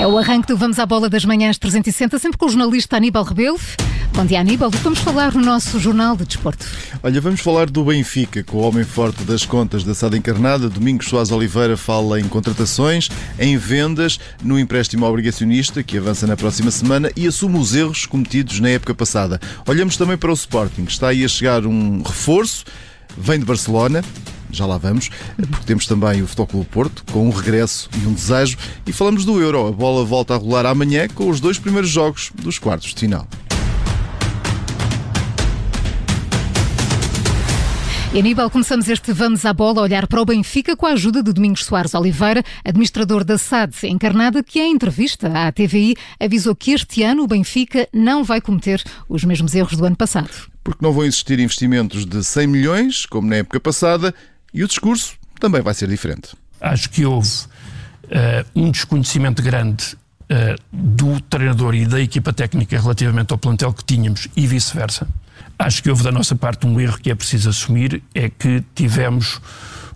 É o arranque do Vamos à Bola das Manhãs 360, sempre com o jornalista Aníbal Rebelo. Bom dia, Aníbal. Vamos falar no nosso Jornal de Desporto. Olha, vamos falar do Benfica, com o homem forte das contas da Sada Encarnada. Domingos Soares Oliveira fala em contratações, em vendas, no empréstimo obrigacionista, que avança na próxima semana, e assume os erros cometidos na época passada. Olhamos também para o Sporting. Está aí a chegar um reforço, vem de Barcelona, já lá vamos, porque temos também o Futebol Clube Porto, com um regresso e um desejo, e falamos do Euro. A bola volta a rolar amanhã com os dois primeiros jogos dos quartos de final. E Aníbal, começamos este Vamos à Bola a olhar para o Benfica com a ajuda de Domingos Soares Oliveira, administrador da SAD encarnada, que em entrevista à TVI avisou que este ano o Benfica não vai cometer os mesmos erros do ano passado. Porque não vão existir investimentos de 100 milhões, como na época passada, e o discurso também vai ser diferente. Acho que houve uh, um desconhecimento grande uh, do treinador e da equipa técnica relativamente ao plantel que tínhamos e vice-versa. Acho que houve da nossa parte um erro que é preciso assumir, é que tivemos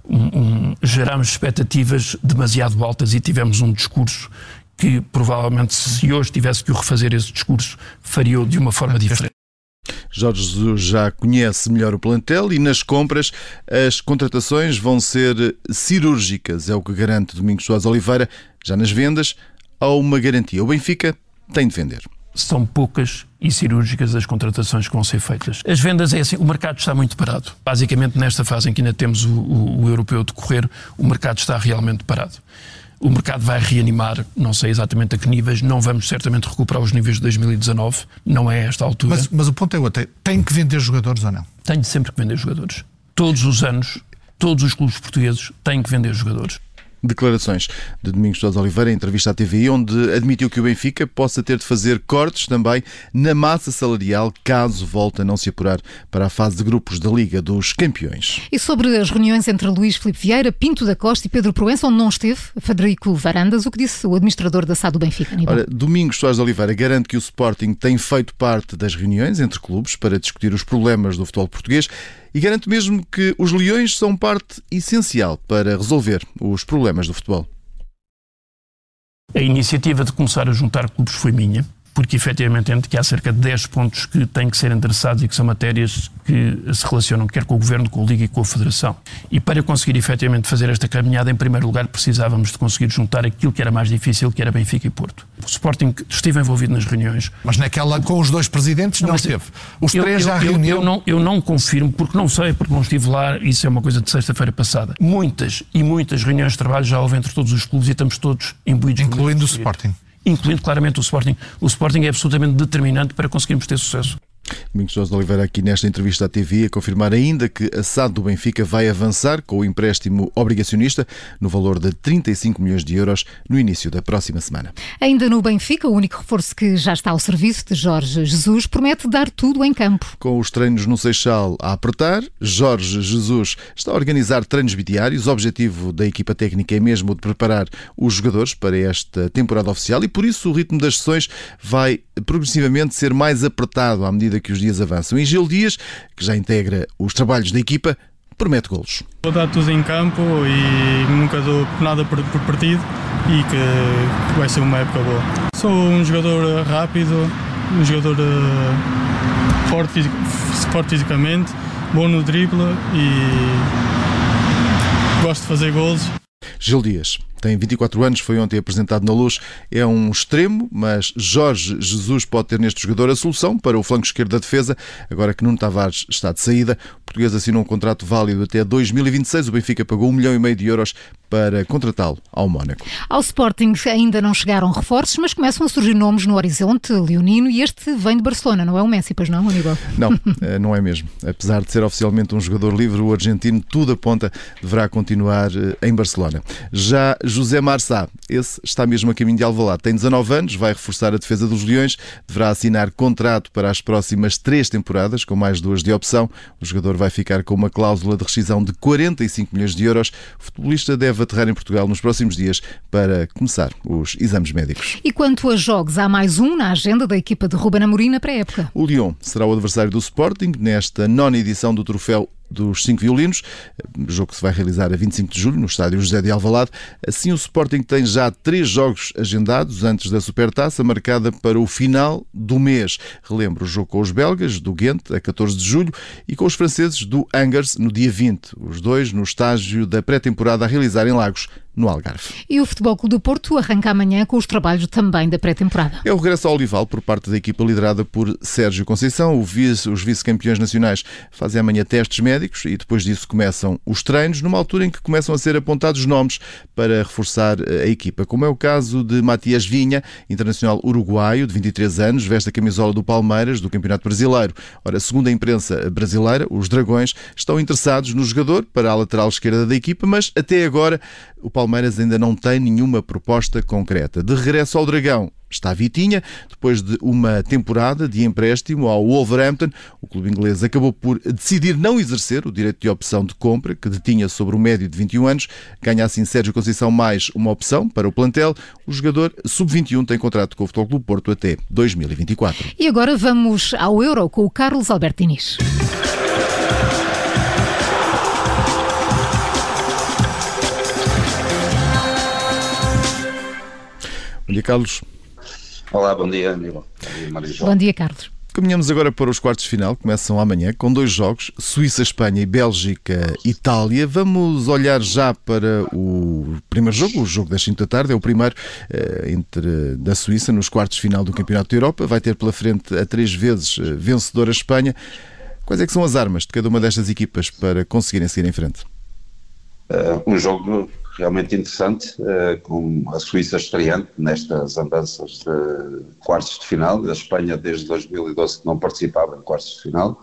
um, um, geramos expectativas demasiado altas e tivemos um discurso que provavelmente se hoje tivesse que o refazer esse discurso faria de uma forma diferente. Jorge Jesus já conhece melhor o plantel e nas compras as contratações vão ser cirúrgicas, é o que garante Domingos Soares Oliveira. Já nas vendas, há uma garantia. O Benfica tem de vender são poucas e cirúrgicas as contratações que vão ser feitas. As vendas é assim, o mercado está muito parado. Basicamente, nesta fase em que ainda temos o, o, o europeu decorrer, o mercado está realmente parado. O mercado vai reanimar, não sei exatamente a que níveis, não vamos certamente recuperar os níveis de 2019, não é esta altura. Mas, mas o ponto é outro, tem que vender jogadores ou não? Tenho sempre que vender jogadores. Todos os anos, todos os clubes portugueses têm que vender jogadores declarações de Domingos Sousa Oliveira em entrevista à TVI, onde admitiu que o Benfica possa ter de fazer cortes também na massa salarial caso volte a não se apurar para a fase de grupos da Liga dos Campeões. E sobre as reuniões entre Luís Filipe Vieira, Pinto da Costa e Pedro Proença, onde não esteve Federico Varandas, o que disse o administrador da SAD do Benfica? Ora, Domingos Soares Oliveira garante que o Sporting tem feito parte das reuniões entre clubes para discutir os problemas do futebol português e garante mesmo que os leões são parte essencial para resolver os problemas do futebol. A iniciativa de começar a juntar clubes foi minha porque efetivamente entendo que há cerca de 10 pontos que têm que ser endereçados e que são matérias que se relacionam quer com o Governo, com a Liga e com a Federação. E para conseguir efetivamente fazer esta caminhada, em primeiro lugar precisávamos de conseguir juntar aquilo que era mais difícil, que era Benfica e Porto. O Sporting esteve envolvido nas reuniões. Mas naquela com os dois presidentes não, não esteve. Os eu, três já eu, reuniu. Eu não, eu não confirmo, porque não sei, porque não estive lá, isso é uma coisa de sexta-feira passada. Muitas e muitas reuniões de trabalho já houve entre todos os clubes e estamos todos imbuídos. Incluindo o Sporting incluindo claramente o Sporting. O Sporting é absolutamente determinante para conseguirmos ter sucesso. Domingos José Oliveira aqui nesta entrevista à TV a confirmar ainda que a SAD do Benfica vai avançar com o empréstimo obrigacionista no valor de 35 milhões de euros no início da próxima semana. Ainda no Benfica, o único reforço que já está ao serviço de Jorge Jesus promete dar tudo em campo. Com os treinos no Seixal a apertar, Jorge Jesus está a organizar treinos bidiários. O objetivo da equipa técnica é mesmo de preparar os jogadores para esta temporada oficial e por isso o ritmo das sessões vai progressivamente ser mais apertado à medida que os dias avançam. E Gil Dias, que já integra os trabalhos da equipa, promete golos. Vou dar tudo em campo e nunca dou nada por, por partido e que vai ser uma época boa. Sou um jogador rápido, um jogador uh, forte, forte fisicamente, bom no drible e gosto de fazer golos. Gil Dias tem 24 anos, foi ontem apresentado na luz, é um extremo, mas Jorge Jesus pode ter neste jogador a solução para o flanco esquerdo da defesa, agora que Nuno Tavares está de saída. O português assinou um contrato válido até 2026, o Benfica pagou um milhão e meio de euros para contratá-lo ao Mónaco. Ao Sporting ainda não chegaram reforços, mas começam a surgir nomes no horizonte, Leonino, e este vem de Barcelona, não é o Messi, pois não, Aníbal? Não, eh, não é mesmo. Apesar de ser oficialmente um jogador livre, o argentino, tudo aponta, deverá continuar eh, em Barcelona. Já José Marçá, esse está mesmo a caminho de Alvalade. Tem 19 anos, vai reforçar a defesa dos Leões, deverá assinar contrato para as próximas três temporadas, com mais duas de opção. O jogador vai ficar com uma cláusula de rescisão de 45 milhões de euros. O futebolista deve aterrar em Portugal nos próximos dias para começar os exames médicos. E quanto a jogos, há mais um na agenda da equipa de Ruben Amorim na pré-época. O Lyon será o adversário do Sporting nesta nona edição do troféu dos cinco violinos, jogo que se vai realizar a 25 de julho no estádio José de Alvalade. Assim, o Sporting tem já três jogos agendados antes da Supertaça, marcada para o final do mês. Relembro o jogo com os belgas, do Ghent, a 14 de julho, e com os franceses do Angers, no dia 20. Os dois no estágio da pré-temporada a realizar em Lagos, no Algarve. E o Futebol Clube do Porto arranca amanhã com os trabalhos também da pré-temporada. É o regresso ao Olival por parte da equipa liderada por Sérgio Conceição. Vice, os vice-campeões nacionais fazem amanhã testes médicos e depois disso começam os treinos, numa altura em que começam a ser apontados nomes para reforçar eh, a equipa, como é o caso de Matias Vinha, internacional uruguaio de 23 anos, veste a camisola do Palmeiras do Campeonato Brasileiro. Ora, segundo a imprensa brasileira, os Dragões estão interessados no jogador para a lateral esquerda da equipa, mas até agora o Palmeiras ainda não tem nenhuma proposta concreta. De regresso ao Dragão, está Vitinha. Depois de uma temporada de empréstimo ao Wolverhampton, o clube inglês acabou por decidir não exercer o direito de opção de compra que detinha sobre o médio de 21 anos. Ganha assim Sérgio Conceição mais uma opção para o plantel. O jogador sub-21 tem contrato com o Futebol Clube Porto até 2024. E agora vamos ao Euro com o Carlos Albertinis. Bom dia, Carlos. Olá, bom dia, amigo. Bom dia, bom dia Carlos. Caminhamos agora para os quartos de final, começam amanhã com dois jogos, Suíça-Espanha e Bélgica-Itália. Vamos olhar já para o primeiro jogo, o jogo das 5 da tarde, é o primeiro eh, entre da Suíça nos quartos de final do Campeonato da Europa. Vai ter pela frente a três vezes eh, vencedora Espanha. Quais é que são as armas de cada uma destas equipas para conseguirem seguir em frente? Uh, um jogo realmente interessante, uh, com a Suíça estreante nestas andanças de quartos de final, a Espanha desde 2012 que não participava em quartos de final,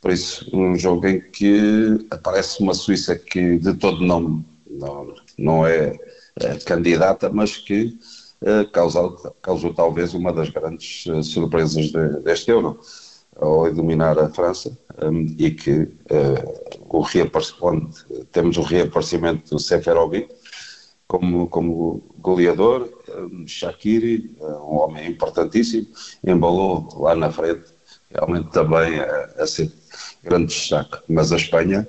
por isso um jogo em que aparece uma Suíça que de todo não, não, não é, é candidata, mas que causou, causou talvez uma das grandes uh, surpresas de, deste Euro ao dominar a França um, e que uh, o reaparecimento, temos o reaparecimento do Seferovic como, como goleador, um, Shaqiri, um homem importantíssimo, embalou lá na frente, realmente também a, a ser grande destaque. Mas a Espanha,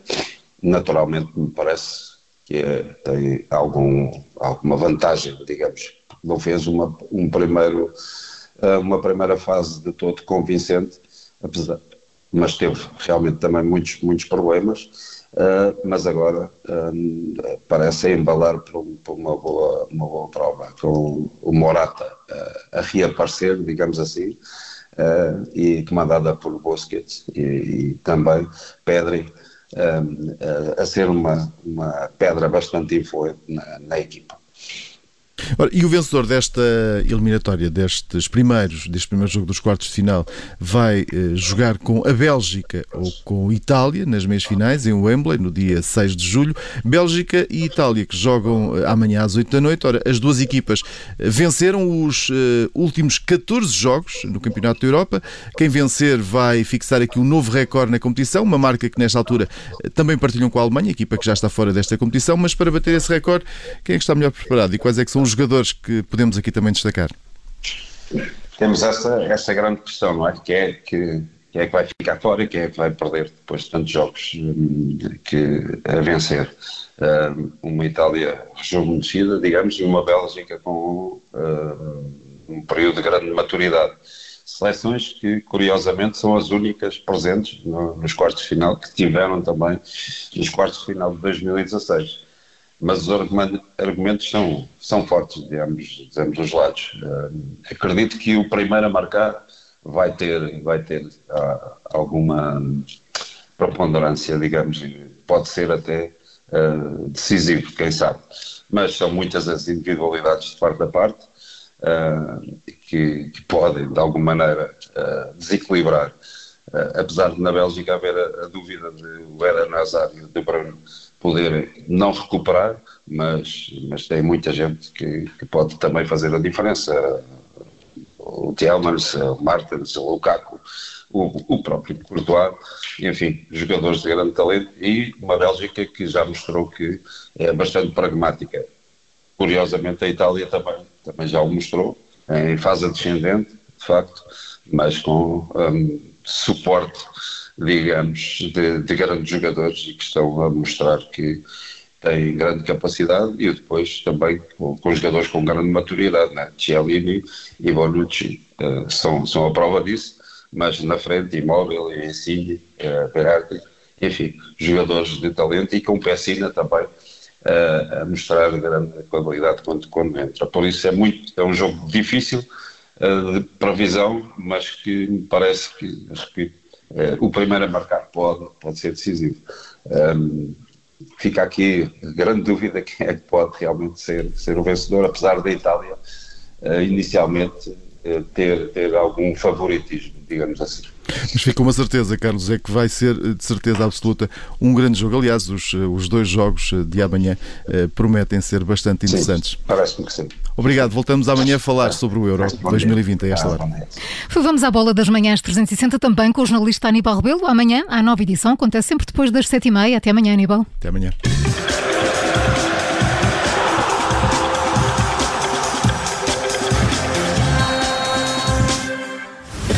naturalmente, me parece que é, tem algum, alguma vantagem, digamos. Não fez uma, um primeiro, uma primeira fase de todo convincente, apesar, mas teve realmente também muitos, muitos problemas, uh, mas agora uh, parece embalar por, por, uma, boa, uma boa prova, com o Morata uh, a reaparecer, digamos assim, e comandada por Busquets e, e também Pedri a ser uma, uma pedra bastante influente na, na equipa. Ora, e o vencedor desta eliminatória, destes primeiros, deste primeiro jogo dos quartos de final, vai eh, jogar com a Bélgica ou com a Itália nas meias finais, em Wembley, no dia 6 de julho. Bélgica e Itália que jogam eh, amanhã às 8 da noite. Ora, as duas equipas eh, venceram os últimos 14 jogos no Campeonato da Europa. Quem vencer vai fixar aqui um novo recorde na competição, uma marca que nesta altura também partilham com a Alemanha, equipa que já está fora desta competição. Mas para bater esse recorde, quem é que está melhor preparado e quais é que são os jogadores que podemos aqui também destacar? Temos essa, essa grande questão, não é? Que é que quem é que vai ficar fora e quem é que vai perder depois de tantos jogos hum, que, a vencer. Uh, uma Itália rejuvenescida, digamos, e uma Bélgica com uh, um período de grande maturidade. Seleções que, curiosamente, são as únicas presentes no, nos quartos de final, que tiveram também nos quartos de final de 2016 mas os argumentos são, são fortes, digamos, dizemos dos lados. Uh, acredito que o primeiro a marcar vai ter, vai ter uh, alguma preponderância, digamos, pode ser até uh, decisivo, quem sabe. Mas são muitas as individualidades de parte a parte que, que, podem, de alguma maneira, desequilibrar. apesar de na Bélgica haver a, a dúvida de o Eden Hazard e de Bruno poder não recuperar, mas, mas tem muita gente que, que pode também fazer a diferença. O Thelmans, o Martins, o Lukaku, o, o próprio Courtois, enfim, jogadores de grande talento e uma Bélgica que já mostrou que é bastante pragmática. Curiosamente a Itália também, também já o mostrou, em fase descendente, de facto, mas com um, suporte digamos, de, de grandes jogadores e que estão a mostrar que têm grande capacidade e depois também com, com jogadores com grande maturidade, né? Cialini e Bonucci uh, são, são a prova disso, mas na frente Imóvel, Insigne, uh, Berardi, enfim, jogadores de talento e com Pessina também uh, a mostrar grande qualidade quando, quando entra. Por isso é, muito, é um jogo difícil de previsão, mas que me parece que, repito, o primeiro a marcar pode, pode ser decisivo. Um, fica aqui grande dúvida quem é que pode realmente ser, ser o vencedor, apesar da Itália uh, inicialmente uh, ter, ter algum favoritismo, digamos assim. Mas fica uma certeza, Carlos, é que vai ser de certeza absoluta um grande jogo. Aliás, os, os dois jogos de amanhã uh, prometem ser bastante interessantes. Parece-me que sim. Obrigado. Voltamos amanhã a falar sobre o Euro 2020 a esta hora. Vamos à bola das manhãs 360 também com o jornalista Aníbal Rebelo. Amanhã, à nova edição, acontece sempre depois das sete e meia. Até amanhã, Aníbal. Até amanhã.